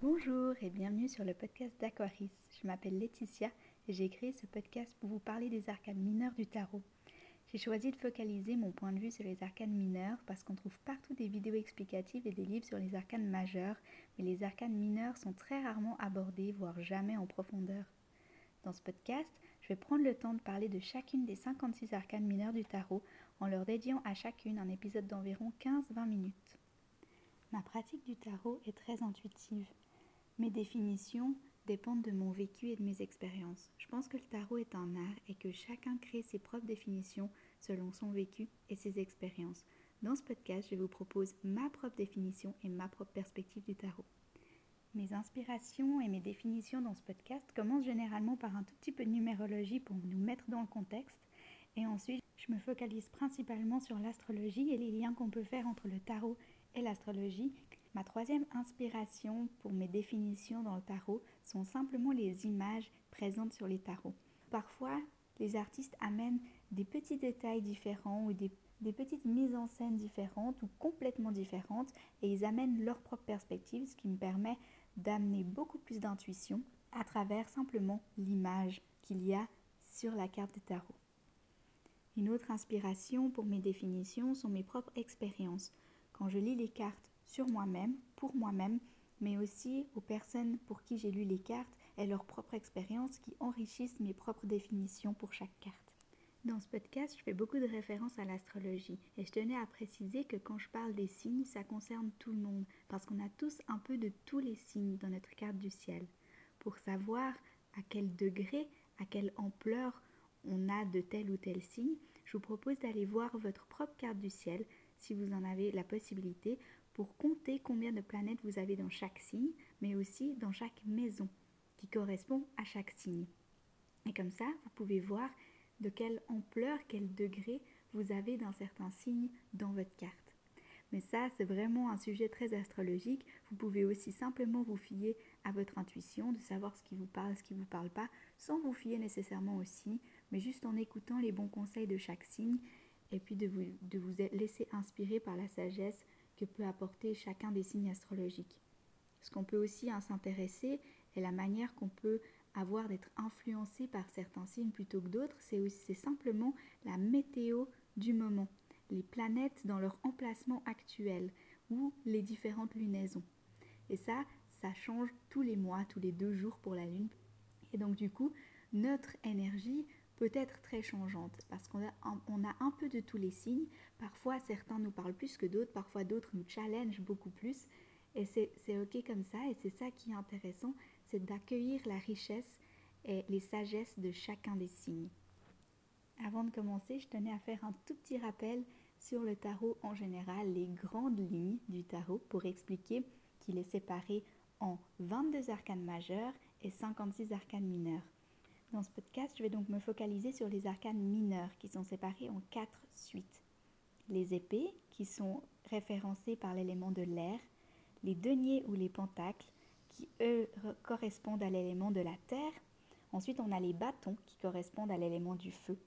Bonjour et bienvenue sur le podcast d'Aquaris. Je m'appelle Laetitia et j'ai créé ce podcast pour vous parler des arcanes mineurs du tarot. J'ai choisi de focaliser mon point de vue sur les arcanes mineurs parce qu'on trouve partout des vidéos explicatives et des livres sur les arcanes majeurs, mais les arcanes mineurs sont très rarement abordées, voire jamais en profondeur. Dans ce podcast, je vais prendre le temps de parler de chacune des 56 arcanes mineures du tarot en leur dédiant à chacune un épisode d'environ 15-20 minutes. Ma pratique du tarot est très intuitive. Mes définitions dépendent de mon vécu et de mes expériences. Je pense que le tarot est un art et que chacun crée ses propres définitions selon son vécu et ses expériences. Dans ce podcast, je vous propose ma propre définition et ma propre perspective du tarot. Mes inspirations et mes définitions dans ce podcast commencent généralement par un tout petit peu de numérologie pour nous mettre dans le contexte. Et ensuite, je me focalise principalement sur l'astrologie et les liens qu'on peut faire entre le tarot et l'astrologie Ma troisième inspiration pour mes définitions dans le tarot sont simplement les images présentes sur les tarots. Parfois, les artistes amènent des petits détails différents ou des, petites mises en scène différentes ou complètement différentes et ils amènent leur propre perspective, ce qui me permet d'amener beaucoup plus d'intuition à travers simplement l'image qu'il y a sur la carte de tarot. Une autre inspiration pour mes définitions sont mes propres expériences. Quand je lis les cartes sur moi-même, pour moi-même, mais aussi aux personnes pour qui j'ai lu les cartes et leurs propres expériences qui enrichissent mes propres définitions pour chaque carte. Dans ce podcast, je fais beaucoup de références à l'astrologie et je tenais à préciser que quand je parle des signes, ça concerne tout le monde parce qu'on a tous un peu de tous les signes dans notre carte du ciel. Pour savoir à quel degré, à quelle ampleur on a de tel ou tel signe, je vous propose d'aller voir votre propre carte du ciel si vous en avez la possibilité pour compter combien de planètes vous avez dans chaque signe, mais aussi dans chaque maison qui correspond à chaque signe. Et comme ça, vous pouvez voir de quelle ampleur, quel degré vous avez d'un certain signe dans votre carte. Mais ça, c'est vraiment un sujet très astrologique. Vous pouvez aussi simplement vous fier à votre intuition, de savoir ce qui vous parle, ce qui ne vous parle pas, sans vous fier nécessairement au signe, mais juste en écoutant les bons conseils de chaque signe et puis de vous, de vous laisser inspirer par la sagesse que peut apporter chacun des signes astrologiques. Ce qu'on peut aussi s'intéresser est la manière qu'on peut avoir d'être influencé par certains signes plutôt que d'autres, c'est simplement la météo du moment, les planètes dans leur emplacement actuel ou les différentes lunaisons. Et ça, ça change tous les mois, tous les deux jours pour la Lune. Et donc du coup, notre énergie peut être très changeante parce qu'on a, on a un peu de tous les signes. Parfois, certains nous parlent plus que d'autres, parfois d'autres nous challengent beaucoup plus. Et c'est OK comme ça, et c'est ça qui est intéressant, c'est d'accueillir la richesse et les sagesses de chacun des signes. Avant de commencer, je tenais à faire un tout petit rappel sur le tarot en général, les grandes lignes du tarot pour expliquer qu'il est séparé en 22 arcanes majeures et 56 arcanes mineures. Dans ce podcast, je vais donc me focaliser sur les arcanes mineures qui sont séparées en quatre suites. Les épées qui sont référencées par l'élément de l'air, les deniers ou les pentacles qui eux correspondent à l'élément de la terre. Ensuite, on a les bâtons qui correspondent à l'élément du feu.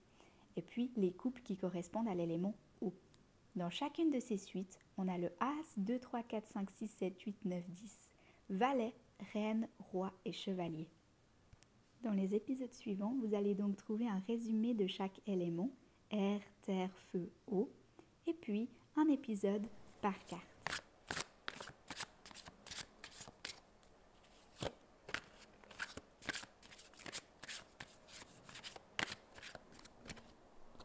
Et puis les coupes qui correspondent à l'élément eau. Dans chacune de ces suites, on a le As, 2, 3, 4, 5, 6, 7, 8, 9, 10. Valet, reine, roi et chevalier. Dans les épisodes suivants, vous allez donc trouver un résumé de chaque élément, air, terre, feu, eau, et puis un épisode par carte.